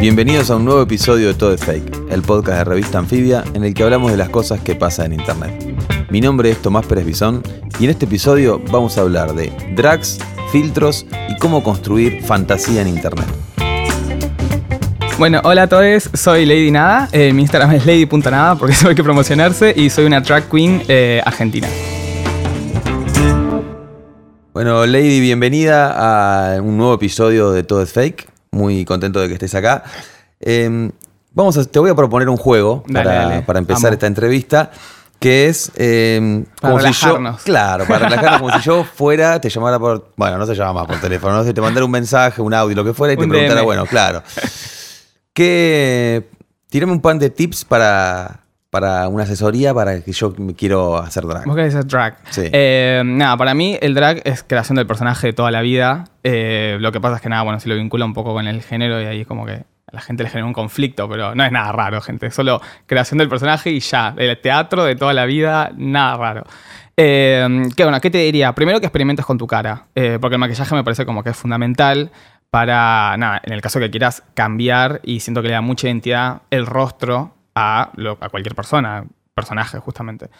Bienvenidos a un nuevo episodio de Todo es Fake, el podcast de revista Anfibia en el que hablamos de las cosas que pasan en Internet. Mi nombre es Tomás Pérez Bisón y en este episodio vamos a hablar de drags, filtros y cómo construir fantasía en Internet. Bueno, hola a todos, soy Lady Nada, eh, mi Instagram es lady.nada porque eso hay que promocionarse y soy una drag queen eh, argentina. Bueno, Lady, bienvenida a un nuevo episodio de Todo es Fake. Muy contento de que estés acá. Eh, vamos a, te voy a proponer un juego Dale, para, dale. para empezar Amo. esta entrevista, que es eh, Para como si yo, relajarnos. claro, para relajarnos, como si yo fuera, te llamara por, bueno, no se llama más por teléfono, no sé, te mandara un mensaje, un audio, lo que fuera y te Un preguntara, DM. bueno, claro, que tirame un pan de tips para, para una asesoría para que yo me quiero hacer drag. ¿Vos querés ser drag? Sí. Eh, nada, para mí el drag es creación del personaje de toda la vida. Eh, lo que pasa es que nada, bueno, se lo vincula un poco con el género y ahí como que a la gente le genera un conflicto, pero no es nada raro, gente. Es solo creación del personaje y ya. El teatro de toda la vida, nada raro. Eh, ¿qué, bueno, ¿Qué te diría? Primero que experimentes con tu cara, eh, porque el maquillaje me parece como que es fundamental para, nada, en el caso que quieras cambiar y siento que le da mucha identidad el rostro a, lo- a cualquier persona, personaje justamente.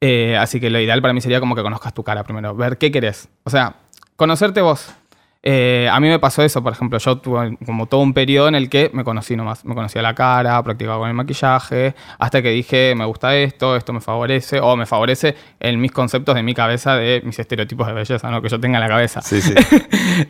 Eh, así que lo ideal para mí sería como que conozcas tu cara primero, ver qué querés. O sea, conocerte vos. Eh, a mí me pasó eso, por ejemplo, yo tuve como todo un periodo en el que me conocí nomás. Me conocía la cara, practicaba con el maquillaje, hasta que dije, me gusta esto, esto me favorece, o me favorece en mis conceptos de mi cabeza, de mis estereotipos de belleza, ¿no? que yo tenga en la cabeza. Sí, sí.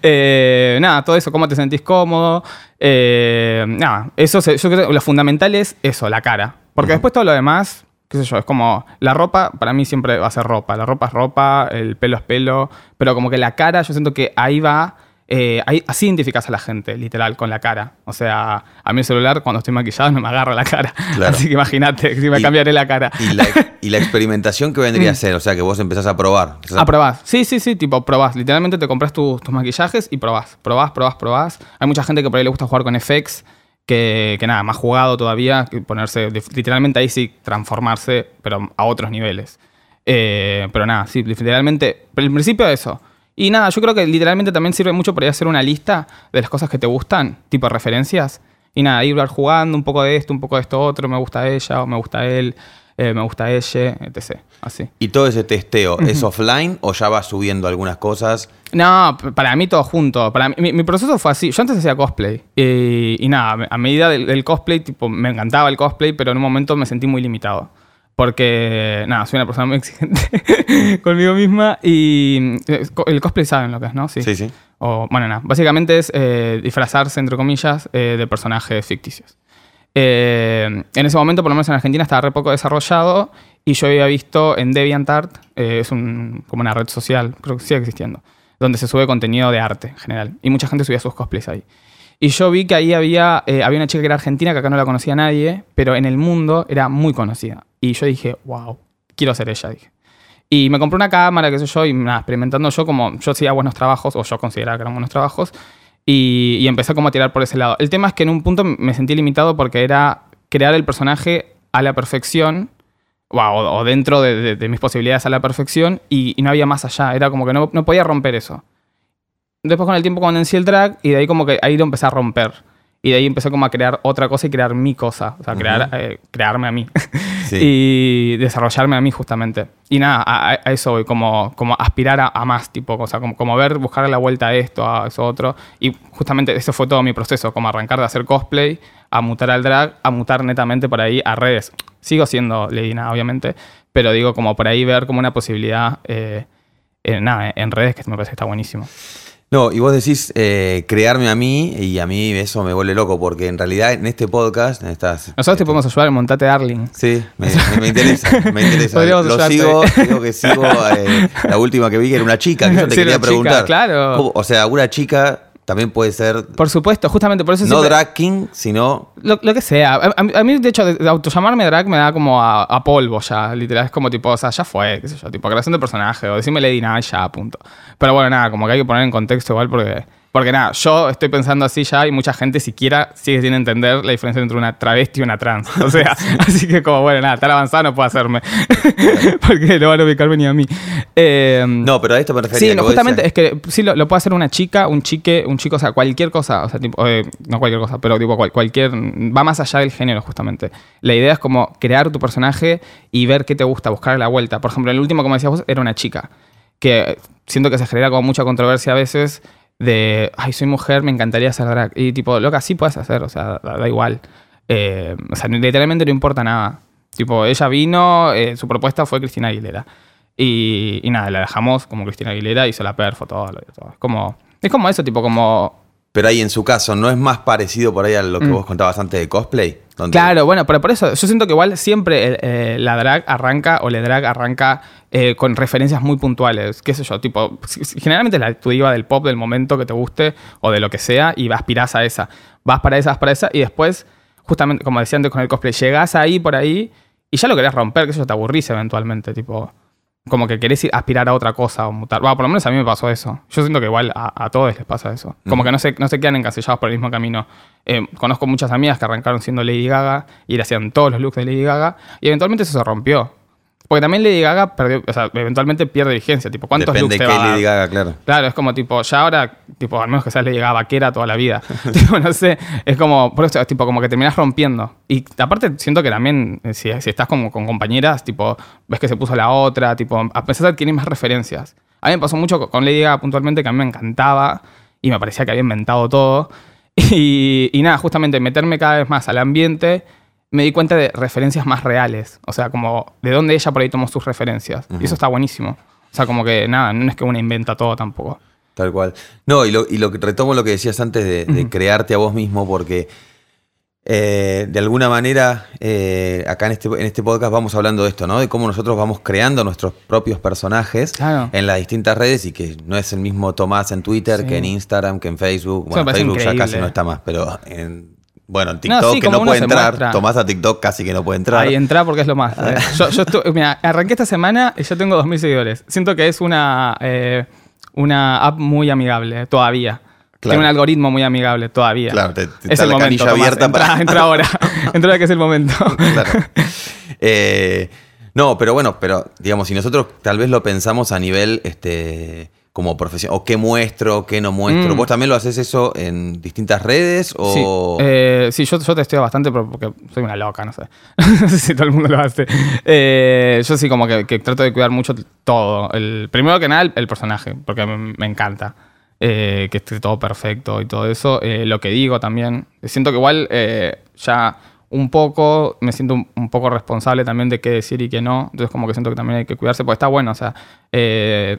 Eh, nada, todo eso, cómo te sentís cómodo. Eh, nada, eso se- yo creo que lo fundamental es eso, la cara. Porque después todo lo demás, qué sé yo, es como la ropa, para mí siempre va a ser ropa. La ropa es ropa, el pelo es pelo, pero como que la cara, yo siento que ahí va. eh, ahí- así identificas a la gente, literal, con la cara. O sea, a mí el celular cuando estoy maquillado no me agarra la cara. Claro. Así que imagínate, si me Y- cambiaré la cara. Y la, y la experimentación que vendría a ser, o sea, que vos empezás a probar. empezás a- Ah, probás. Sí, sí, sí, tipo, probás. Literalmente te compras tus, tus maquillajes y probás. Probás, probás, probás. Hay mucha gente que por ahí le gusta jugar con FX, que, que nada, más jugado todavía, ponerse, literalmente ahí sí, transformarse, pero a otros niveles. Eh, pero nada, sí, literalmente, pero el principio eso. Y nada, yo creo que literalmente también sirve mucho para ir a hacer una lista de las cosas que te gustan, tipo referencias. Y nada, ir jugando un poco de esto, un poco de esto otro, me gusta ella o me gusta él, eh, me gusta ella, etc. Así. ¿Y todo ese testeo es offline o ya vas subiendo algunas cosas? No, para mí todo junto. Para mí- mi, mi proceso fue así. Yo antes hacía cosplay. Y, y nada, a medida del, del cosplay, tipo, me encantaba el cosplay, pero en un momento me sentí muy limitado. Porque, nada, soy una persona muy exigente conmigo misma. Y eh, el cosplay saben lo que es, ¿no? Sí, sí. O, bueno, nada. Básicamente es eh, disfrazarse, entre comillas, eh, de personajes ficticios. Eh, en ese momento, por lo menos en Argentina, estaba re poco desarrollado y yo había visto en DeviantArt, eh, es un- como una red social, creo que sigue existiendo, donde se sube contenido de arte en general. Y mucha gente subía sus cosplays ahí. Y yo vi que ahí había, eh, había una chica que era argentina, que acá no la conocía nadie, pero en el mundo era muy conocida. Y yo dije, wow, quiero ser ella, dije. Y me compré una cámara, qué sé yo, y nada, experimentando yo como yo hacía buenos trabajos, o yo consideraba que eran buenos trabajos, y, y empecé como a tirar por ese lado. El tema es que en un punto me sentí limitado porque era crear el personaje a la perfección, o, dentro de, mis posibilidades a la perfección, y, no había más allá. Era como que no, no podía romper eso. Después con el tiempo condencé el drag y de ahí como que ahí lo empecé a romper. Y de ahí empecé como a crear otra cosa y crear mi cosa. O sea, crear, eh, crearme a mí. Sí. y desarrollarme a mí justamente. Y nada, a, a- eso voy, como, como aspirar a, a más, tipo, o sea, como, como ver, buscar la vuelta a esto, a eso otro. Y justamente eso fue todo mi proceso, como arrancar de hacer cosplay, a mutar al drag, a mutar netamente por ahí a redes. Sigo siendo Lady Nada, obviamente, pero digo, como por ahí ver como una posibilidad, eh, en, nada, en redes, que me parece que está buenísimo. No, y vos decís eh, crearme a mí, y a mí eso me vuelve loco, porque en realidad en este podcast, en estas. Nosotros te podemos ayudar en Montate Darling. Sí, me, me- me interesa, me interesa. Podríamos Lo ayudarte. sigo, digo que sigo. eh, la última que vi que era una chica, que yo te Sí, quería una chica, preguntar. claro. ¿Cómo? O sea, una chica también puede ser Por supuesto, justamente por eso no siempre- drag king, sino. Lo, lo que sea. A, mí, de hecho, de, de autollamarme drag me da como a, a polvo ya, literal. Es como tipo, o sea, ya fue, qué sé yo, tipo creación de personaje o decirme Lady nada ya, punto. Pero bueno, nada, como que hay que poner en contexto igual porque... Porque nada, yo estoy pensando así ya y mucha gente siquiera sigue sin entender la diferencia entre una travesti y una trans. O sea, así que como, bueno, nada, tan avanzado no puedo hacerme. porque no van a ubicarme ni a mí. Eh, No, pero a esto me refería. Sí, no, justamente es que sí lo, lo puede hacer una chica, un chique, un chico, o sea, cualquier cosa, o sea, tipo, eh, no cualquier cosa, pero tipo cual- cualquier, va más allá del género justamente. La idea es como crear tu personaje y ver qué te gusta, buscar la vuelta. Por ejemplo, el último, como decías vos, era una chica, que siento que se genera como mucha controversia a veces de, ay, soy mujer, me encantaría hacer drag. Y tipo, loca, sí puedes hacer, o sea, da, da igual. Eh, o sea, literalmente no importa nada. Tipo, ella vino, eh, su propuesta fue Cristina Aguilera. Y, y nada, la dejamos como Cristina Aguilera, hizo la perfo, todo, todo. Es como, es como eso, tipo, como... Pero ahí en su caso, ¿no es más parecido por ahí a lo que vos contabas antes de cosplay? Claro, bueno, pero por eso yo siento que igual siempre eh, la drag arranca o la drag arranca eh, con referencias muy puntuales. ¿Qué sé yo? Tipo, generalmente es la del pop del momento que te guste o de lo que sea y aspirás a esa. Vas para esa, vas para esa y después, justamente, como decía antes con el cosplay, llegás ahí por ahí y ya lo querés romper, que eso te aburrís eventualmente, tipo. Como que querés ir- aspirar a otra cosa o mutar. Bueno, por lo menos a mí me pasó eso. Yo siento que igual a, a todos les pasa eso. Como que no se, no se quedan encasillados por el mismo camino. Eh, conozco muchas amigas que arrancaron siendo Lady Gaga y le hacían todos los looks de Lady Gaga y eventualmente eso se rompió. Porque también Lady Gaga perdió, o sea, eventualmente pierde vigencia. Tipo, ¿cuántos Depende looks de qué? Lady Gaga, claro. Claro, es como tipo, ya ahora, tipo, al menos que seas Lady Gaga vaquera toda la vida. tipo, no sé, es como, por eso, tipo, como que terminás rompiendo. Y aparte, siento que también, eh, si, si estás como con compañeras, tipo, ves que se puso la otra, tipo, a pesar de adquirir más referencias. A mí me pasó mucho con- con Lady Gaga puntualmente, que a mí me encantaba y me parecía que había inventado todo. Y, y nada, justamente meterme cada vez más al ambiente, me di cuenta de referencias más reales. O sea, como de dónde ella por ahí tomó sus referencias. Y eso está buenísimo. O sea, como que nada, no es que una inventa todo tampoco. Tal cual. No, y lo, y lo que retomo lo que decías antes de, de crearte a vos mismo, porque eh, de alguna manera eh, acá en este, en este podcast vamos hablando de esto, ¿no? De cómo nosotros vamos creando nuestros propios personajes Claro. en las distintas redes y que no es el mismo Tomás en Twitter Sí. que en Instagram, que en Facebook. Bueno, Facebook ya casi no está más, pero en, bueno, en TikTok No, sí, que no puede entrar. muestra. Tomás a TikTok casi que no puede entrar. Ahí entra porque es lo más. eh. Yo, yo mira, arranqué esta semana y yo tengo 2.000 seguidores. Siento que es una, eh, una app muy amigable todavía. Claro. Tiene un algoritmo muy amigable todavía. Claro, te- te es el la momento. Tomás. abierta entra, para- entra ahora. entra ahora que es el momento. Claro. Eh, no, pero bueno, pero digamos, si nosotros tal vez lo pensamos a nivel este, como profesión, o qué muestro, qué no muestro, Mm. ¿vos también lo haces eso en distintas redes? O... Sí, eh, sí yo, yo testeo bastante porque soy una loca, no sé. no sé si todo el mundo lo hace. Eh, yo sí como que, que trato de cuidar mucho todo. El, primero que nada, el, el personaje, porque me, me encanta. eh, que esté todo perfecto y todo eso. Lo que digo también. Siento que igual ya un poco, me siento un, un poco responsable también de qué decir y qué no. Entonces como que siento que también hay que cuidarse, porque está bueno, o sea, eh,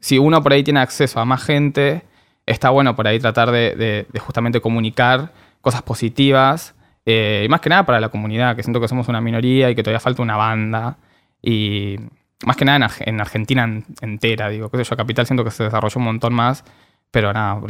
si uno por ahí tiene acceso a más gente, está bueno por ahí tratar de, de- de justamente comunicar cosas positivas. eh, y más que nada para la comunidad, que siento que somos una minoría y que todavía falta una banda. Y más que nada en, en Argentina en- entera, digo, qué sé yo, Capital siento que se desarrolló un montón más. Pero nada,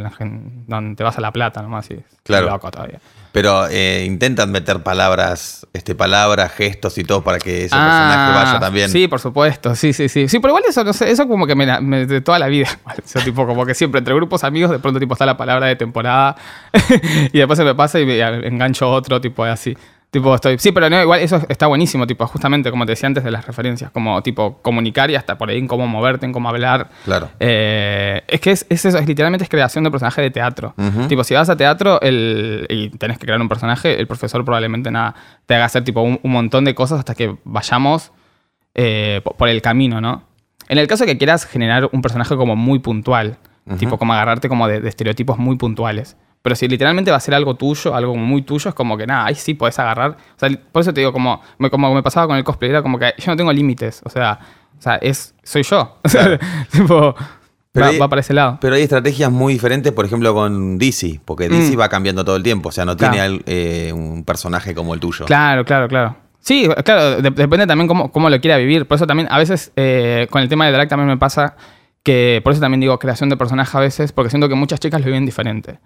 donde te vas a La Plata nomás y es Claro. loco todavía. Pero eh, intentan meter palabras, este, palabras, gestos y todo para que ese Ah, personaje vaya también. Sí, por supuesto, sí, sí, sí. Sí, pero igual eso, no sé, eso como que me, me- de toda la vida. Eso tipo, como que siempre entre grupos amigos de pronto tipo está la palabra de temporada y después se me pasa y me engancho otro tipo de así. Tipo, estoy. Sí, pero no, igual eso está buenísimo, tipo, justamente como te decía antes de las referencias, como tipo comunicar y hasta por ahí en cómo moverte, en cómo hablar. Claro. Eh, es que es, es eso, es literalmente es creación de personaje de teatro. Tipo, si vas a teatro el, y tenés que crear un personaje, el profesor probablemente nada te haga hacer tipo un, un montón de cosas hasta que vayamos eh, po- por el camino, ¿no? En el caso que quieras generar un personaje como muy puntual, tipo como agarrarte como de, de estereotipos muy puntuales. Pero si literalmente va a ser algo tuyo, algo muy tuyo, es como que nada, ahí sí podés agarrar. O sea, por eso te digo, como me, como me pasaba con el cosplay, era como que yo no tengo límites. O sea, o sea es, soy yo. O sea, tipo, Pero va, hay- va para ese lado. Pero hay estrategias muy diferentes, por ejemplo, con DC, porque DC Mm. va cambiando todo el tiempo, o sea, no Claro. tiene eh, un personaje como el tuyo. Claro, claro, claro. Sí, claro, de- depende también cómo, cómo lo quiera vivir. Por eso también, a veces, eh, con el tema de drag también me pasa que, por eso también digo creación de personaje a veces, porque siento que muchas chicas lo viven diferente.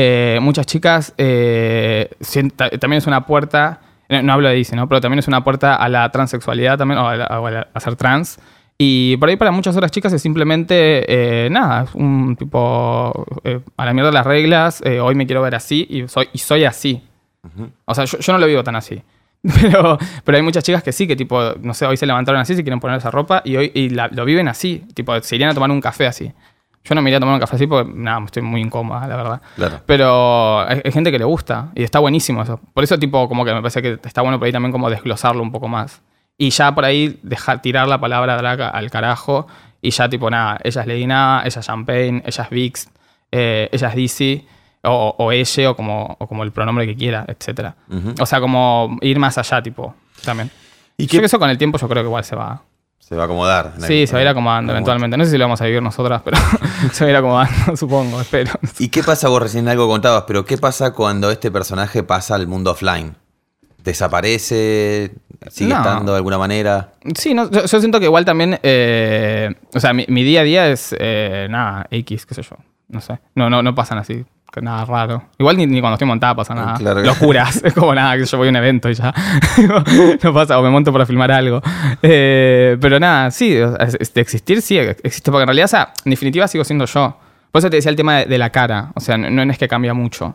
Eh, muchas chicas, eh, sien- ta- también es una puerta, no, no hablo de DC, ¿no? Pero también es una puerta a la transexualidad también, o a, la- o a la- a ser trans. Y por ahí para muchas otras chicas es simplemente, eh, nada, es un tipo, eh, a la mierda las reglas, hoy me quiero ver así y soy, y soy así. O sea, yo, yo no lo vivo tan así. Pero, pero hay muchas chicas que sí, que tipo, no sé, hoy se levantaron así, se quieren poner esa ropa y hoy y la- lo viven así. Tipo, se irían a tomar un café así. Yo no me iría a tomar un café así porque, nada, estoy muy incómoda, la verdad. Claro. Pero hay, hay gente que le gusta y está buenísimo eso. Por eso, tipo, como que me parece que está bueno por ahí también como desglosarlo un poco más. Y ya por ahí dejar tirar la palabra drag al carajo y ya, tipo, nada, ella es Nada, ella es Champagne, ella es Vix, eh, ella es DC, o, o ella, o como, o como el pronombre que quiera, etc. O sea, como ir más allá, tipo, también. ¿Y Y qué- que eso con el tiempo yo creo que igual se va. Se va a acomodar. Sí, se va a ir acomodando eventualmente. No sé si lo vamos a vivir nosotras, pero se va a ir acomodando, supongo, espero. ¿Y qué pasa? Vos recién algo contabas, pero ¿qué pasa cuando este personaje pasa al mundo offline? ¿Desaparece? ¿Sigue No. estando de alguna manera? Sí, no, yo, yo siento que igual también, eh, o sea, mi, mi día a día es, eh, nada, X, qué sé yo, no sé. No, no, no pasan así, nada raro. Igual ni, ni cuando estoy montada pasa nada. Claro. Locuras, es como nada, que yo voy a un evento y ya. no pasa, o me monto para filmar algo. Eh, pero nada, sí, de existir sí existe, porque en realidad, o sea, en definitiva sigo siendo yo. Por eso te decía el tema de, de la cara, o sea, no, no es que cambia mucho.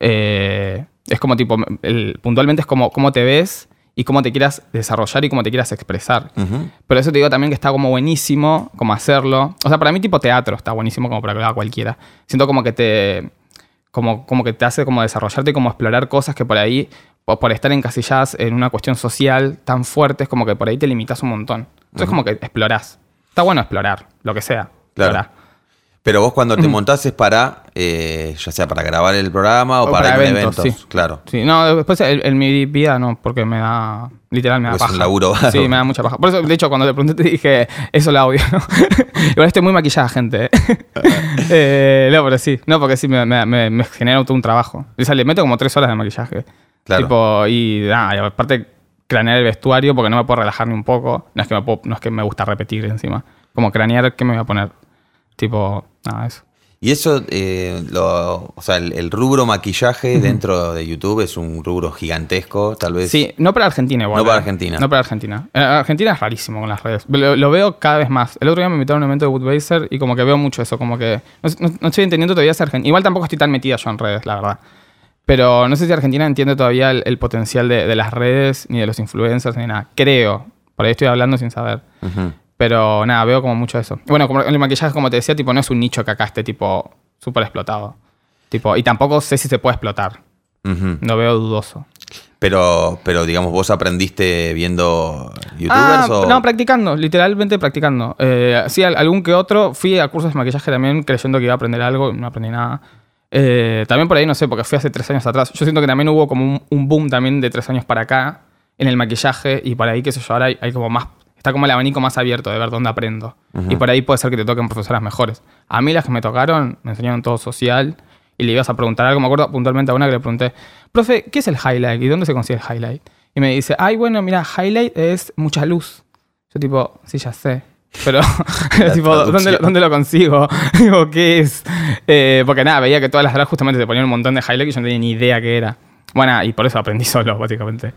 Eh, es como tipo, el- puntualmente es como cómo te ves y cómo te quieras desarrollar y cómo te quieras expresar. Pero eso te digo también que está como buenísimo, como hacerlo. O sea, para mí tipo teatro está buenísimo como para que lo haga cualquiera. Siento como que te, como, como que te hace como desarrollarte y como explorar cosas que por ahí, o por estar encasilladas en una cuestión social tan fuerte, es como que por ahí te limitas un montón. Entonces como que explorás. Está bueno explorar, lo que sea. Claro. Pero vos cuando te montás es para, eh, ya sea para grabar el programa o, O para, para ir a eventos, eventos. sí. Claro. Sí, no, después en, mi vida no, porque me da, literal me da es un laburo Sí, me da mucha paja. Por eso, de hecho, cuando te pregunté te dije, eso lo audio, ¿no? Igual estoy muy maquillada, gente, ¿eh? Eh, no, pero sí, no, porque sí me, me- me- me genera todo un trabajo. O sea, le meto como tres horas de maquillaje. Claro. Tipo, y nada, y aparte cranear el vestuario porque no me puedo relajar ni un poco. No es que me, puedo- no es que me gusta repetir encima. Como cranear, ¿qué me voy a poner? Tipo, nada, eso. Y eso, eh, lo, o sea, el, el rubro maquillaje dentro de YouTube es un rubro gigantesco, tal vez. Sí, no para Argentina igual. No para eh. Argentina. No para Argentina. En Argentina es rarísimo con las redes. Lo, lo veo cada vez más. El otro día me invitaron a un evento de Woodbaser y como que veo mucho eso, como que no, no- no estoy entendiendo todavía si Argentina. Igual tampoco estoy tan metida yo en redes, la verdad. Pero no sé si Argentina entiende todavía el, el potencial de, de las redes, ni de los influencers, ni nada. Creo. Por ahí estoy hablando sin saber. Ujú. Pero nada, veo como mucho eso. Y Bueno, como el maquillaje, como te decía, tipo, no es un nicho que acá esté tipo súper explotado. Tipo, y tampoco sé si se puede explotar. Ujú. Lo veo dudoso. Pero, pero digamos, vos aprendiste viendo youtubers Ah, o. No, practicando, literalmente practicando. Eh, sí, al- algún que otro. Fui a cursos de maquillaje también creyendo que iba a aprender algo, no aprendí nada. Eh, también por ahí, no sé, porque fui hace tres años atrás. Yo siento que también hubo como un, un boom también de tres años para acá en el maquillaje y por ahí, qué sé yo, ahora hay, hay como más... Está como el abanico más abierto de ver dónde aprendo. Y por ahí puede ser que te toquen profesoras mejores. A mí las que me tocaron me enseñaron todo social y le ibas a preguntar algo. Me acuerdo puntualmente a una que le pregunté, profe, ¿qué es el highlight y dónde se consigue el highlight? Y me dice, ay, bueno, mira, highlight es mucha luz. Yo tipo, sí, ya sé. Pero, tipo, ¿dónde, ¿dónde lo consigo? Digo, ¿qué es? Eh, porque nada, veía que todas las drags justamente te ponían un montón de highlight y yo no tenía ni idea qué era. Bueno, y por eso aprendí solo, básicamente.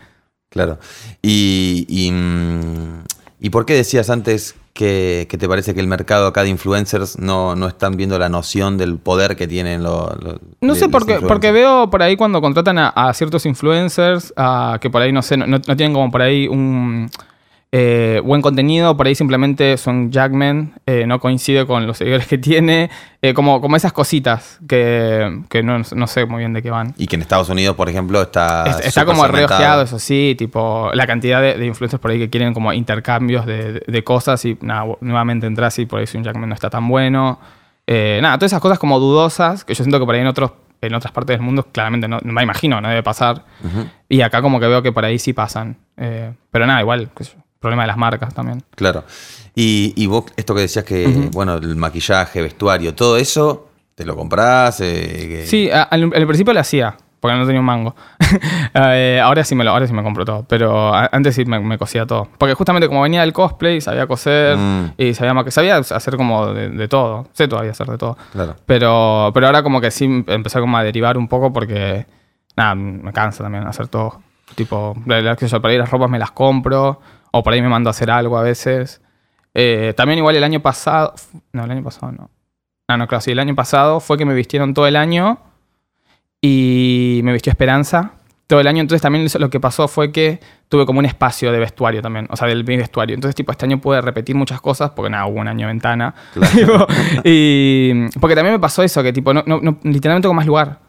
Claro. Y, y, mm, ¿y por qué decías antes que, que te parece que el mercado acá de influencers no, no están viendo la noción del poder que tienen los. los- No sé los por qué, influencers? porque veo por ahí cuando contratan a, a ciertos influencers a que por ahí, no sé, no, no tienen como por ahí un eh, buen contenido, por ahí simplemente son Jackman, eh, no coincide con los seguidores que tiene, eh, como, como esas cositas que, que no, no sé muy bien de qué van. Y que en Estados Unidos, por ejemplo, está. Está, como reojeado, eso sí, tipo la cantidad de, de influencers por ahí que quieren como intercambios de, de- de cosas y nada, nuevamente entras y por ahí si un Jackman no está tan bueno. Eh, nada, todas esas cosas como dudosas que yo siento que por ahí en otros en otras partes del mundo claramente no, no me imagino, no debe pasar. Y acá como que veo que por ahí sí pasan. Pero nada, igual, qué sé yo. Problema de las marcas también. Claro. Y, y vos, esto que decías que, bueno, el maquillaje, vestuario, todo eso, ¿te lo comprás? Eh, Sí, al, al principio lo hacía, porque no tenía un mango. Eh, ahora sí me lo, ahora sí me compro todo, pero antes sí me, me cosía todo. Porque justamente como venía del cosplay, sabía coser Mm. y sabía, sabía hacer como de, de todo. Sé todavía hacer de todo. Claro. Pero, pero ahora como que sí empecé como a derivar un poco porque, nada, me cansa también hacer todo. Tipo, la- la- qué sé yo, para ir las ropas me las compro o por ahí me mando a hacer algo a veces. Eh, también igual el año pasado, no, el año pasado no. Ah, no, claro, sí, el año pasado fue que me vistieron todo el año y me vistió Esperanza todo el año. Entonces también lo que pasó fue que tuve como un espacio de vestuario también, o sea, del mi vestuario. Entonces, tipo, este año pude repetir muchas cosas porque nada, hubo un año de ventana. Tipo, y porque también me pasó eso, que tipo, no, no, no- literalmente con más lugar.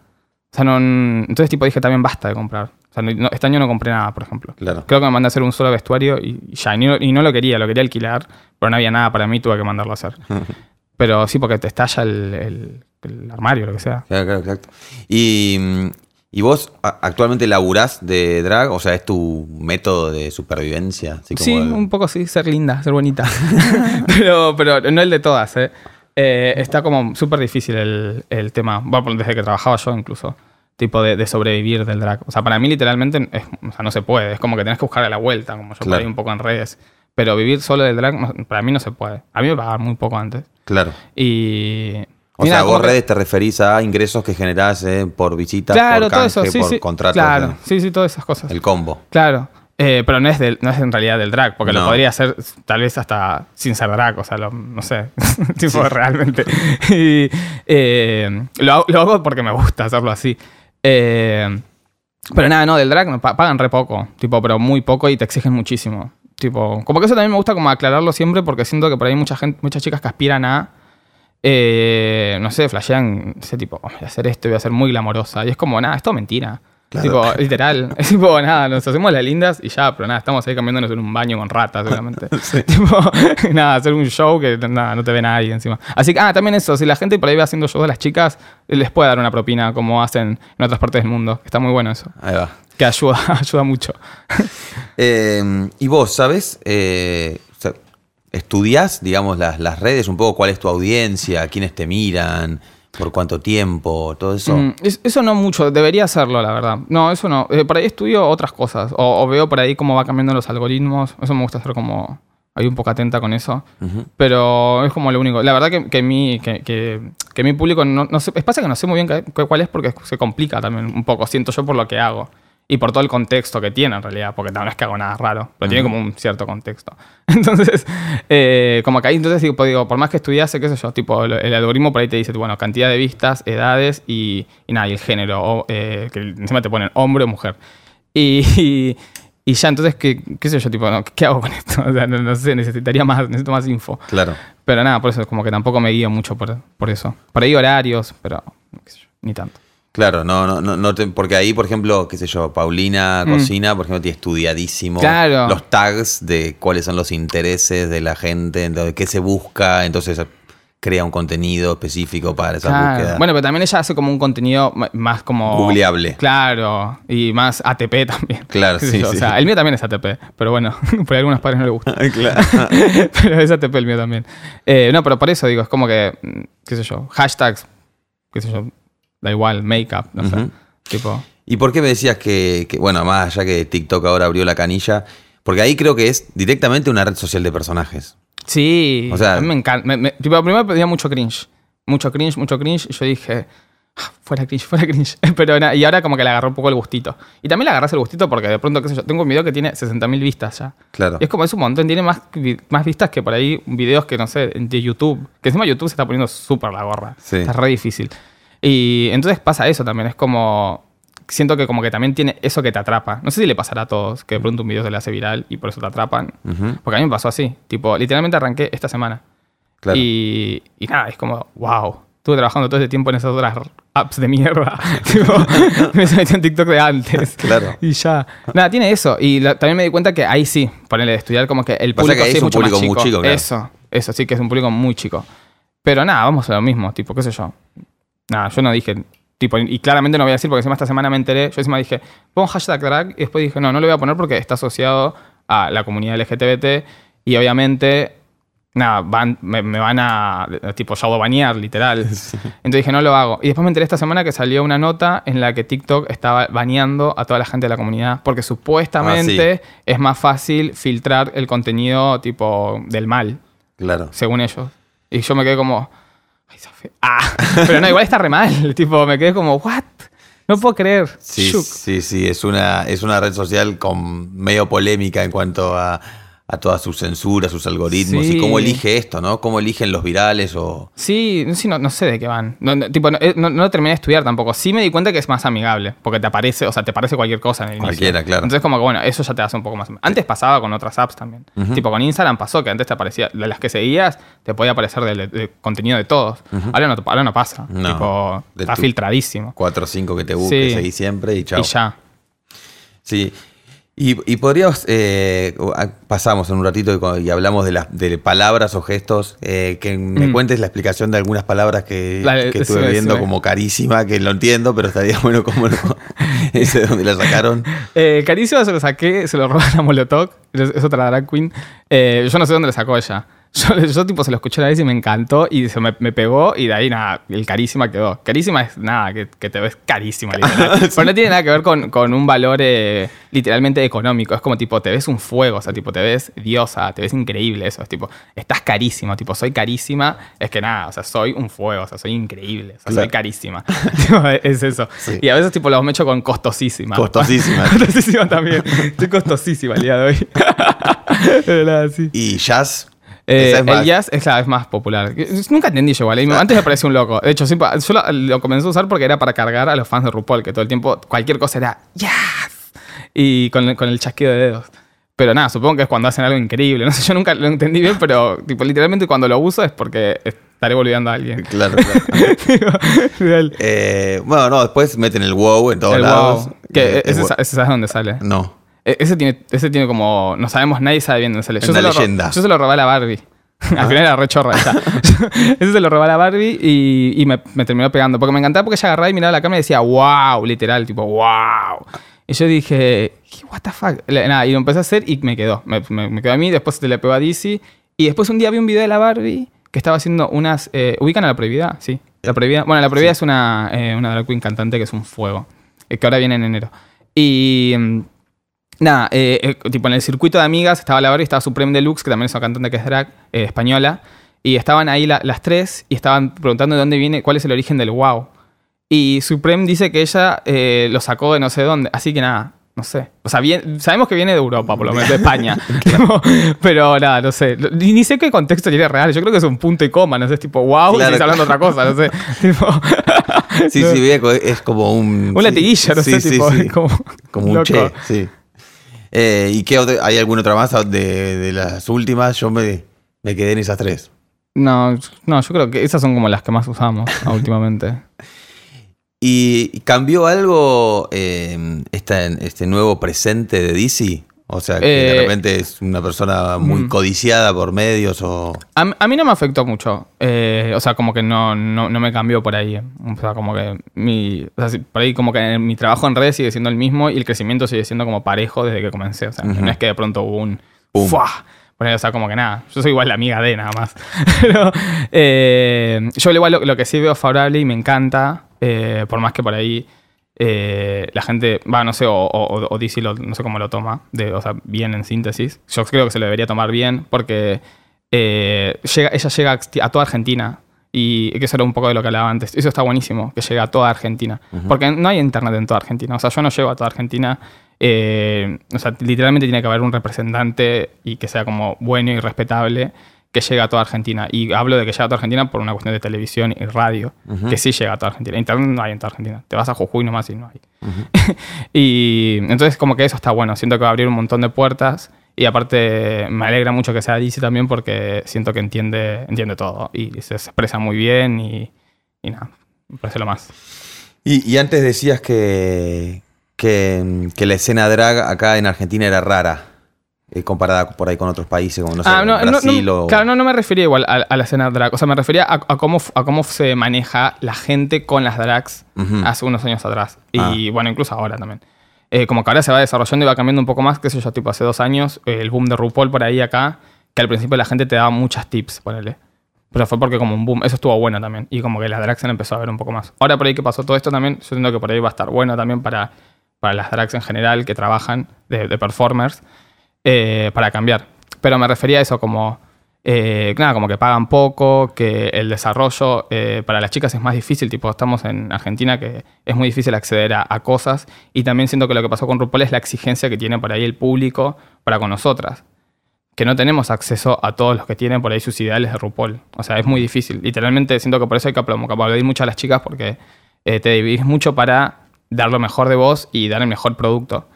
O sea, no, entonces tipo dije también basta de comprar. O sea, no- este año no compré nada, por ejemplo. Claro. Creo que me mandé a hacer un solo vestuario y y ya. Y no, y no lo quería, lo quería alquilar, pero no había nada para mí, tuve que mandarlo a hacer. pero sí, porque te estalla el, el- el armario, lo que sea. Claro, claro, exacto. Y, mm, y vos actualmente laburás de drag, o sea, es tu método de supervivencia. Así como Sí, un poco sí, ser linda, ser bonita. pero, pero no el de todas, ¿eh? Eh, está como súper difícil el, el tema. Bueno, desde que trabajaba yo incluso. Tipo de, de sobrevivir del drag. O sea, para mí literalmente es- o sea, no se puede. Es como que tenés que buscarle la vuelta, como yo por Claro. ahí un poco en redes. Pero vivir solo del drag, no- para mí no se puede. A mí me pagaban muy poco antes. Claro. Y. O sea, vos que- redes te referís a ingresos que generás eh, por visitas, Claro, por todo canje, eso, sí, por sí. contratos. Claro, sí, sí, todas esas cosas. el combo. Claro. Eh, pero no es, del- no es en realidad del drag, porque No. lo podría hacer tal vez hasta sin ser drag, o sea, lo- no sé, tipo realmente. Y, eh, lo hago porque me gusta hacerlo así. Eh, pero nada, no, del drag me pa- pagan re poco, tipo, pero muy poco y te exigen muchísimo. Tipo, como que eso también me gusta como aclararlo siempre porque siento que por ahí mucha gente, muchas chicas que aspiran a, eh, no sé, flashean ese tipo, "Oh, voy a hacer esto, voy a ser muy glamorosa. Y es como, nada, es todo mentira. Claro. Tipo, literal. Es tipo, nada, nos hacemos las lindas y ya, pero nada, estamos ahí cambiándonos en un baño con ratas, seguramente. Tipo, nada, hacer un show que nada, no te ve nadie encima. Así que, ah, también eso, si la gente por ahí va haciendo shows de las chicas, les puede dar una propina como hacen en otras partes del mundo. Está muy bueno eso. Ahí va. Que ayuda, ayuda mucho. Eh, y vos, ¿sabes? Eh, o sea, ¿Estudiás, digamos, las, las redes un poco? ¿Cuál es tu audiencia? ¿Quiénes te miran? ¿Por cuánto tiempo? Todo eso. Mm, es- eso no mucho, debería hacerlo, la verdad. No, eso no. Eh, por ahí estudio otras cosas. O, o veo por ahí cómo va cambiando los algoritmos. Eso me gusta hacer como. Ahí un poco atenta con eso. Ujú. Pero es como lo único. La verdad que, que mi, que, que- que mi público no, no sé. Es pasa que no sé muy bien cuál es porque se complica también un poco. Siento yo por lo que hago. Y por todo el contexto que tiene en realidad. Porque no es que hago nada raro. Pero tiene como un cierto contexto. Entonces, eh, como que ahí entonces digo, pues digo, por más que estudiase, qué sé yo, tipo, el, el algoritmo por ahí te dice, bueno, cantidad de vistas, edades y, y nada, y el género. O, eh, que encima te ponen hombre o mujer. Y, y, y ya, entonces, ¿qué, qué sé yo? Tipo, no, ¿qué hago con esto? O sea, no, no sé, necesitaría más, necesito más info. Claro. Pero nada, por eso es como que tampoco me guío mucho por, por eso. Por ahí horarios, pero qué sé yo, ni tanto. Claro, no, no, no, no te- porque ahí, por ejemplo, qué sé yo, Paulina Mm. Cocina, por ejemplo, tiene estudiadísimo Claro. los tags de cuáles son los intereses de la gente, entonces, qué se busca, entonces crea un contenido específico para esa Claro. búsqueda. Bueno, pero también ella hace como un contenido más como... Googleable. Claro, y más ATP también. Claro, sí, sí. O sea, el mío también es ATP, pero bueno, por algunos padres no les gusta. claro. pero es ATP el mío también. Eh, no, pero por eso digo, es como que, mm, qué sé yo, hashtags, qué sé yo, da igual, make-up, no sé. Tipo, ¿Y por qué me decías que, que, bueno, más allá que TikTok ahora abrió la canilla? Porque ahí creo que es directamente una red social de personajes. sí, O sea- a mí me encanta. Me, me- tipo, primero pedía mucho cringe, mucho cringe, mucho cringe, y yo dije, "Ah, fuera cringe, fuera cringe. Pero y ahora como que le agarró un poco el gustito. Y también le agarras el gustito porque de pronto, qué sé yo, tengo un video que tiene 60.000 vistas ya. Claro. Y es como, es un montón, tiene más, más vistas que por ahí videos que, no sé, de YouTube. Que encima YouTube se está poniendo súper la gorra. Sí. Está re difícil. Y entonces pasa eso también, es como... Siento que como que también tiene eso que te atrapa. No sé si le pasará a todos, que de pronto un video se le hace viral y por eso te atrapan. Ujú, Porque a mí me pasó así. Tipo, literalmente arranqué esta semana. claro. Y, y nada, es como, wow. Estuve trabajando todo ese tiempo en esas otras apps de mierda. tipo, me metí en TikTok de antes. Claro. Y ya. Nada, tiene eso. Y la- también me di cuenta que ahí sí, ponerle de estudiar como que el público que sí es un mucho más público muy chico, claro. Eso, eso sí que es un público muy chico. Pero nada, vamos a lo mismo, tipo, qué sé yo. Nada, yo no dije, tipo, y claramente no voy a decir porque encima esta semana me enteré, yo encima dije, pon hashtag drag y después dije, no, no lo voy a poner porque está asociado a la comunidad LGTBT y obviamente, nada, van, me, me van a, tipo, banear, literal. Entonces dije, no lo hago. Y después me enteré esta semana que salió una nota en la que TikTok estaba baneando a toda la gente de la comunidad porque supuestamente es más fácil filtrar el contenido, tipo, del mal, Claro. según ellos. Y yo me quedé como, ay, Sofía. Ah, pero no, igual está re mal. Tipo, me quedé como, what? No puedo creer. Sí, Shook. sí, sí, es una, es una red social con medio polémica en cuanto a, a toda su censura, sus algoritmos Sí. y cómo elige esto, ¿no? Cómo eligen los virales o... Sí, sí, no, no sé de qué van. No, no, tipo, no, eh, no- terminé de estudiar tampoco. Sí me di cuenta que es más amigable, porque te aparece, o sea, te aparece cualquier cosa en el inicio. Cualquiera, claro. Entonces, como que bueno, eso ya te hace un poco más. Antes pasaba con otras apps también. Tipo, con Instagram pasó que antes te aparecía, de las que seguías, te podía aparecer del del contenido de todos. ahora, no, ahora no pasa. No, tipo, está filtradísimo. Cuatro o cinco que te busques Sí. siempre y chao. Y ya. Sí. Y, y podríamos, eh, pasamos en un ratito y, hablamos de, las de palabras o gestos, eh, que me Mm. cuentes la explicación de algunas palabras que, La- que estuve sí, viendo sí. como carísima, que lo entiendo, pero estaría bueno como no. Ese de dónde la sacaron. Eh, Carísima se lo saqué, se lo robó a Molotov, es, otra drag queen. Eh, yo no sé dónde le sacó ella. Yo, yo, tipo se lo escuché una vez y me encantó y se me, me pegó y de ahí nada, el carísima quedó. Carísima es nada, que, que te ves carísima, literal. Pero no tiene nada que ver con, con un valor eh, literalmente económico. Es como tipo, te ves un fuego, o sea, tipo, te ves diosa, te ves increíble eso. Es tipo, estás carísimo, tipo, soy carísima. Es que nada, o sea, soy un fuego, o sea, soy increíble, o sea, soy carísima. Es eso. Sí. Y a veces tipo lo mecho con costosísima. Costosísima. Costosísima también. Estoy costosísima el día de hoy. Pero nada, sí. Y jazz. Eh, es el jazz es cada vez más popular. Nunca entendí yo igual. ¿eh? Antes me parecía un loco. De hecho, siempre, yo lo, lo comencé a usar porque era para cargar a los fans de RuPaul, que todo el tiempo cualquier cosa era jazz. Y con, el- con el chasquido de dedos. Pero nada, supongo que es cuando hacen algo increíble. No sé, yo nunca lo entendí bien, pero tipo, literalmente cuando lo uso es porque estaré volviendo a alguien. Claro, claro. Eh, bueno, no, después meten el wow en todos El lados. wow. Que Eh, ese, es ese sabes dónde sale. No. E- Ese tiene, ese tiene como. No sabemos, nadie sabe bien dónde sale. Es Yo una se, lo leyenda. yo se lo robé a la Barbie. Al final era re chorra ese se lo robé a la Barbie y, y me, me terminó pegando. Porque me encantaba porque ella agarraba y miraba la cámara y decía, wow, literal, tipo, wow. Y yo dije, "¿Qué- what the fuck. Nada, y lo empecé a hacer y me quedó. Me, me- me quedó a mí, después se le pegó a DC. Y después un día vi un video de la Barbie que estaba haciendo unas. eh, ¿Ubican a la prohibida? Sí. La prohibida. Bueno, la prohibida es una, eh, una drag queen cantante que es un fuego. eh, que ahora viene en enero. Y. Nada, eh, eh, tipo en el circuito de amigas estaba la Barbie, estaba Supreme Deluxe, que también es una cantante que es drag, eh, española. Y estaban ahí la- las tres y estaban preguntando de dónde viene, cuál es el origen del wow. Y Supreme dice que ella eh, lo sacó de no sé dónde. Así que nada, no sé. O sea, bien, sabemos que viene de Europa, por lo menos de España. Tipo, Pero nada, no sé. Ni, ni sé qué contexto tiene real. Yo creo que es un punto y coma, no sé, es tipo wow, Claro, y estás hablando otra cosa, no sé. Tipo, Sí, sí, viejo, es como un. un latiguillo, no sí, sé, sí, tipo, Como un loco. che, sí. Eh, ¿Y qué hay alguna otra más de, de las últimas? Yo me, me quedé en esas tres. No, no, yo creo que esas son como las que más usamos últimamente. ¿Y cambió algo eh, esta- este nuevo presente de DC? O sea, que de Eh, repente es una persona muy mm. codiciada por medios o... A, a mí no me afectó mucho. Eh, o sea, como que no, no, no me cambió por ahí. O sea, como que mi. O sea, por ahí como que mi trabajo en redes sigue siendo el mismo y el crecimiento sigue siendo como parejo desde que comencé. O sea, no es que de pronto hubo un. ¡fua! Bueno, o sea, como que nada. Yo soy igual la amiga de nada más. Pero eh, yo igual lo, lo que sí veo favorable y me encanta, eh, por más que por ahí eh, la gente, va, no sé, o, o, o DC lo- no sé cómo lo toma, de, o sea, bien en síntesis. Yo creo que se lo debería tomar bien porque eh, llega, ella llega a toda Argentina. Y que eso era un poco de lo que hablaba antes. Eso está buenísimo, que llega a toda Argentina. Porque no hay internet en toda Argentina. O sea, yo no llego a toda Argentina. Eh, o sea, literalmente tiene que haber un representante y que sea como bueno y respetable que llegue a toda Argentina. Y hablo de que llega a toda Argentina por una cuestión de televisión y radio, que sí llega a toda Argentina. Internet no hay en toda Argentina. Te vas a Jujuy nomás y no hay. y entonces como que eso está bueno. Siento que va a abrir un montón de puertas. Y aparte me alegra mucho que sea DC también porque siento que entiende, entiende todo y se expresa muy bien y, y nada, me parece lo más. Y, y antes decías que, que, que la escena drag acá en Argentina era rara, eh, comparada por ahí con otros países como, no sé, Ah, no, no, Brasil no, o... Claro, no, no me refería igual a, a la escena drag. O sea, me refería a, a cómo, a cómo se maneja la gente con las drags Ujú. hace unos años atrás. Y Ah. bueno, incluso ahora también. Eh, como que ahora se va desarrollando y va cambiando un poco más, qué sé yo, tipo hace dos años, eh, el boom de RuPaul por ahí acá, que al principio la gente te daba muchas tips, ponele. Pero fue porque como un boom, eso estuvo bueno también. Y como que la drag scene empezó a ver un poco más. Ahora por ahí que pasó todo esto también, yo siento que por ahí va a estar bueno también para, para las drags en general que trabajan de, de performers, eh, para cambiar. Pero me refería a eso como, eh, nada, como que pagan poco, que el desarrollo eh, para las chicas es más difícil, tipo estamos en Argentina que es muy difícil acceder a, a cosas y también siento que lo que pasó con RuPaul es la exigencia que tiene por ahí el público para con nosotras que no tenemos acceso a todos los que tienen por ahí sus ideales de RuPaul. O sea, es muy difícil. Literalmente siento que por eso hay que apl- aplaudir mucho a las chicas porque eh, te dividís mucho para dar lo mejor de vos y dar el mejor producto.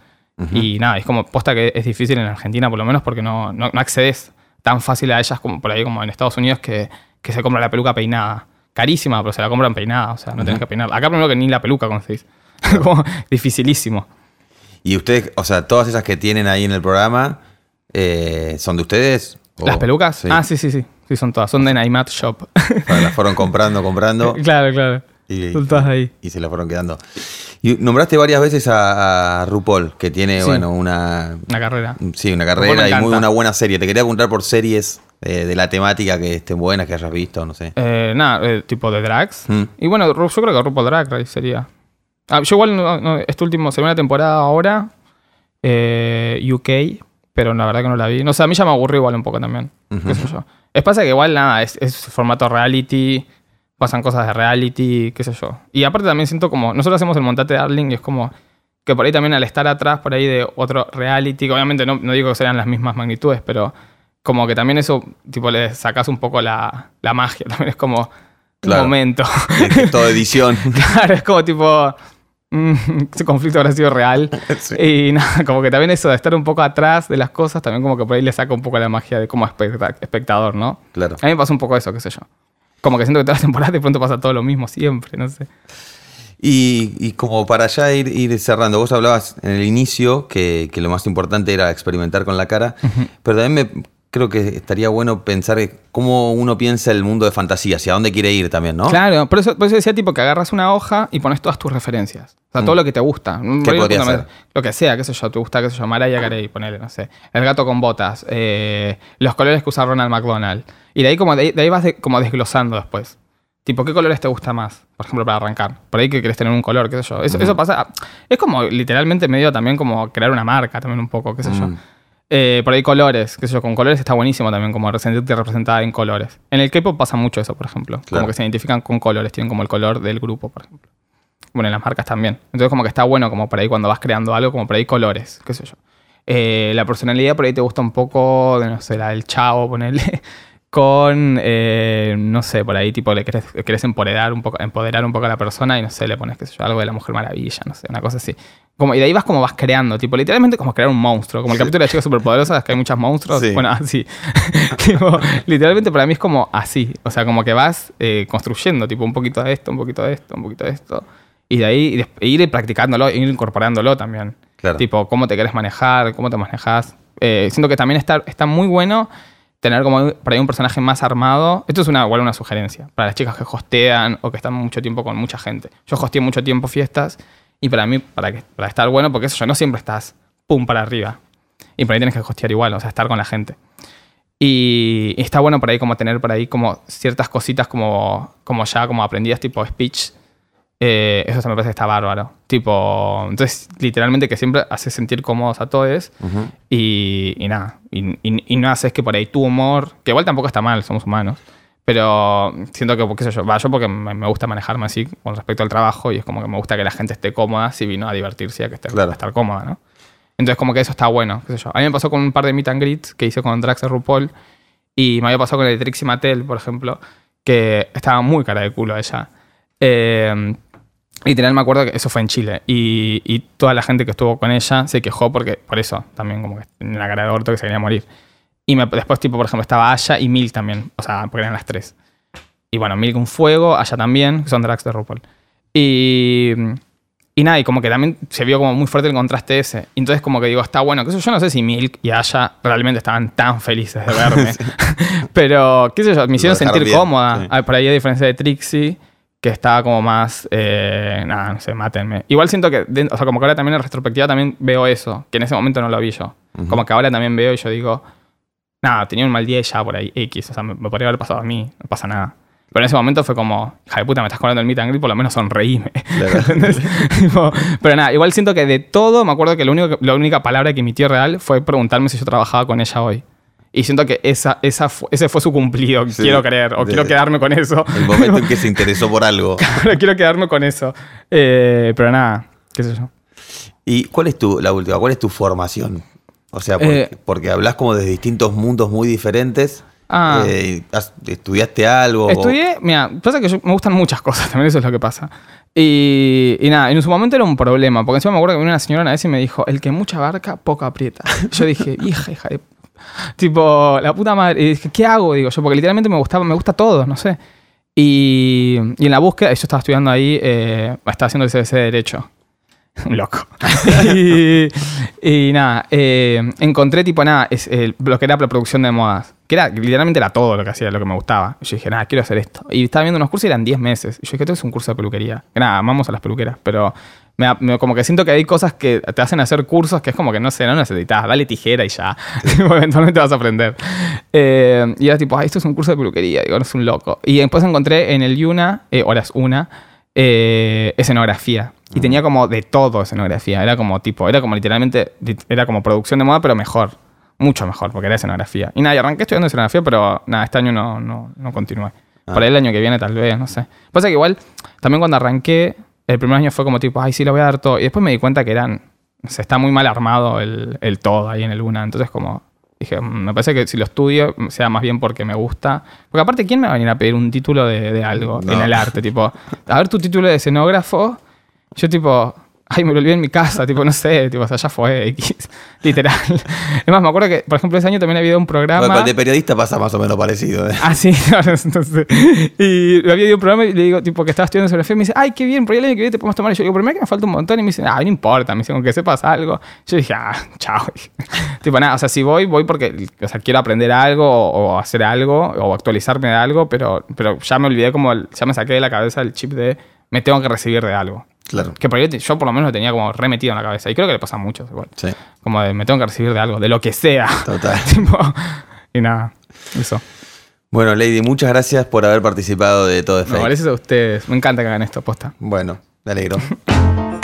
Y nada, es como posta que es difícil en Argentina por lo menos porque no, no, no accedes tan fácil a ellas como por ahí como en Estados Unidos que, que se compra la peluca peinada. Carísima, pero se la compran peinada, o sea, no tenés que peinarla. Acá primero que ni la peluca conseguís. como dificilísimo. Y ustedes, o sea, todas esas que tienen ahí en el programa, eh, ¿son de ustedes? ¿O- ¿Las pelucas? Sí. Ah, sí, sí, sí. Sí, son todas. Son de Naimat Shop. O sea, las fueron comprando, comprando claro, claro. y, Son todas ahí. y se las fueron quedando. Y nombraste varias veces a, a RuPaul, que tiene, Sí. bueno, una, Una carrera. sí, una carrera y muy, una buena serie. Te quería preguntar por series eh, de la temática que estén buenas, que hayas visto, no sé. Eh, nada, eh, tipo de drags. Mm. Y bueno, yo creo que RuPaul Drag Race sería. Ah, yo igual, no, no, este último, segunda temporada ahora, eh, UK, pero la verdad que no la vi. No sé, a mí ya me aburrió igual un poco también. qué sé yo. Es pasa que igual nada, es, es formato reality, pasan cosas de reality, qué sé yo. Y aparte también siento como, nosotros hacemos el montate Darling y es como que por ahí también al estar atrás, por ahí de otro reality, que obviamente no, no digo que sean las mismas magnitudes, pero como que también eso, tipo, le sacas un poco la, la magia, también es como Claro. un momento. Todo edición. claro, es como tipo, mm, ese conflicto habrá sido real. Sí. Y nada, como que también eso de estar un poco atrás de las cosas, también como que por ahí le saca un poco la magia de como especta- espectador, ¿no? Claro. A mí me pasa un poco eso, qué sé yo. Como que siento que todas las temporadas de pronto pasa todo lo mismo siempre, no sé. Y, y como para ya ir, ir cerrando, vos hablabas en el inicio que, que lo más importante era experimentar con la cara, pero también me, creo que estaría bueno pensar cómo uno piensa el mundo de fantasía, hacia dónde quiere ir también, ¿no? Claro, por eso, por eso decía tipo que agarras una hoja y pones todas tus referencias. O sea, todo lo que te gusta. Mm. ¿Qué podría ser? Lo que sea, qué sé yo, te gusta, qué sé yo, Mariah Carey, ponele, no sé. El gato con botas, eh, los colores que usa Ronald McDonald. Y de ahí como de ahí, de ahí vas de- como desglosando después. Tipo, ¿qué colores te gusta más? Por ejemplo, para arrancar. Por ahí que querés tener un color, qué sé yo. Eso, eso pasa. Es como literalmente medio también como crear una marca también un poco, qué sé yo. Eh, por ahí colores, qué sé yo, con colores está buenísimo también, como sentirte representada en colores. En el K-pop pasa mucho eso, por ejemplo. Claro. Como que se identifican con colores, tienen como el color del grupo, por ejemplo. Bueno, en las marcas también. Entonces, como que está bueno, como por ahí cuando vas creando algo, como por ahí colores, qué sé yo. Eh, la personalidad por ahí te gusta un poco, de, no sé, la del chavo, ponerle. Con, eh, no sé, por ahí tipo le querés, querés empoderar un poco, empoderar un poco a la persona y no sé, le pones, qué sé yo, algo de la Mujer Maravilla, no sé, una cosa así. Como, y de ahí vas como vas creando, tipo, literalmente como crear un monstruo. Como el capítulo de las chicas superpoderosas, que hay muchos monstruos. Sí. Bueno, así. Tipo, literalmente para mí es como así. O sea, como que vas eh, construyendo, tipo, un poquito de esto, un poquito de esto, un poquito de esto. Y de ahí e ir practicándolo, e ir incorporándolo también. Claro. Tipo, cómo te querés manejar, cómo te manejas. Eh, siento que también está, está muy bueno tener como por ahí un personaje más armado. Esto es una, igual una sugerencia para las chicas que hostean o que están mucho tiempo con mucha gente. Yo hosteé mucho tiempo fiestas y para mí, para, que, para estar bueno, porque eso yo no siempre estás pum para arriba. Y por ahí tienes que hostear igual, o sea, estar con la gente. Y, está bueno por ahí como tener por ahí como ciertas cositas como, como ya como aprendidas tipo speech. Eh, eso me parece que está bárbaro. Tipo, entonces literalmente que siempre haces sentir cómodos a todos y, y nada. Y, y- y no haces que por ahí tu humor, que igual tampoco está mal, somos humanos. Pero siento que, qué sé yo, va, yo porque me, me gusta manejarme así con respecto al trabajo y es como que me gusta que la gente esté cómoda si vino a divertirse a que esté, Claro. a estar cómoda, ¿no? Entonces como que eso está bueno, qué sé yo. A mí me pasó con un par de meet and greets que hice con Drax RuPaul y me había pasado con el Trixie Mattel, por ejemplo, que estaba muy cara de culo ella. Eh, literal me acuerdo que eso fue en Chile y, y toda la gente que estuvo con ella se quejó porque por eso también como que tenía una cara de orto que se quería morir. Y me- después tipo por ejemplo estaba Aya y Milk también, o sea, porque eran las tres. Y bueno, Milk un fuego, Aya también, que son drags de RuPaul. Y, y nada, y como que también se vio como muy fuerte el contraste ese. Y entonces como que digo, está bueno, que eso yo no sé si Milk y Aya realmente estaban tan felices de verme. Pero, qué sé yo, me hicieron sentir bien, cómoda. sí. Ah, Por ahí a diferencia de Trixie, que estaba como más, eh, nada, no sé, mátenme. Igual siento que, o sea, como que ahora también en retrospectiva también veo eso, que en ese momento no lo vi yo. Como que ahora también veo y yo digo, nada, tenía un mal día y ya por ahí, X, o sea, me, me podría haber pasado a mí, no pasa nada. Pero en ese momento fue como, hija de puta, me estás cobrando el meet and greet, por lo menos sonreíme. Pero nada, igual siento que de todo, me acuerdo que, lo único que- la única palabra que emitió real fue preguntarme si yo trabajaba con ella hoy. Y siento que esa, esa fu- ese fue su cumplido, Sí, quiero creer, o de- quiero quedarme con eso. El momento en que se interesó por algo. Quiero quedarme con eso. Eh, pero nada, qué sé yo. ¿Y cuál es tu, la última, cuál es tu formación? O sea, porque, Eh, porque hablas como de distintos mundos muy diferentes. Ah. Eh, ¿Estudiaste algo? Estudié, mira, pasa que yo- me gustan muchas cosas, también eso es lo que pasa. Y, y nada, en su momento era un problema, porque encima me acuerdo que vino una señora una vez y me dijo, el que mucha barca, poco aprieta. Yo dije, hija, hija de... Tipo, la puta madre. Y dije, ¿qué hago? Digo yo, porque literalmente me gustaba, me gusta todo, no sé. Y, y en la búsqueda, yo estaba estudiando ahí, eh, estaba haciendo el CBC de Derecho. Loco. y, y nada, eh, encontré tipo nada, es, eh, lo que era la producción de modas. Que era, literalmente era todo lo que hacía, lo que me gustaba. Y yo dije, nada, quiero hacer esto. Y estaba viendo unos cursos y eran 10 meses. Y yo dije, esto es un curso de peluquería. Que nada, amamos a las peluqueras, pero me me- como que siento que hay cosas que te hacen hacer cursos que es como que no sé, no necesitas, dale tijera y ya. Eventualmente vas a aprender. Eh, y era tipo, ay, esto es un curso de peluquería. Digo, no es un loco. Y después encontré en el Yuna, eh, horas una, eh, escenografía. Y tenía como de todo escenografía. Era como tipo, era como literalmente, era como producción de moda, pero mejor. Mucho mejor, porque era escenografía. Y nada, y arranqué estudiando escenografía, pero nada, este año no, no, no continué. Por ahí el año que viene tal vez, no sé. Pasa que igual, también cuando arranqué, el primer año fue como tipo, ay, sí, lo voy a dar todo. Y después me di cuenta que eran, sé, está muy mal armado el, el todo ahí en el Luna. Entonces como, dije, "Mm, me parece que si lo estudio, sea más bien porque me gusta. Porque aparte, ¿quién me va a venir a pedir un título de, de algo No. en el arte? Tipo, a ver tu título de escenógrafo. Yo tipo, ay, me lo olvidé en mi casa, tipo, no sé, tipo, o sea, ya fue X, literal. Es más, me acuerdo que, por ejemplo, ese año también había un programa... Bueno, de periodista pasa más o menos parecido. ¿eh? Ah, sí, entonces. Y había ido un programa y le digo, tipo, que estaba estudiando sobre fe, y me dice, ay, qué bien, por ahí el año que viene te podemos tomar. Y yo digo, que me falta un montón. Y me dice, ah, no importa, me dice, con que sepas algo. Yo dije, ah, chao. tipo, nada, o sea, si voy, voy porque, o sea, quiero aprender algo o, o hacer algo o actualizarme de algo, pero, pero ya me olvidé como, el- ya me saqué de la cabeza el chip de me tengo que recibir de algo. Claro. Que por ahí yo por lo menos lo tenía como remetido en la cabeza. Y creo que le pasa a muchos igual. Sí, Como de me tengo que recibir de algo, de lo que sea. total. Tipo, y nada, eso. Bueno, Lady, muchas gracias por haber participado de todo de No, gracias a ustedes. Me encanta que hagan esto, posta. Bueno, me alegro.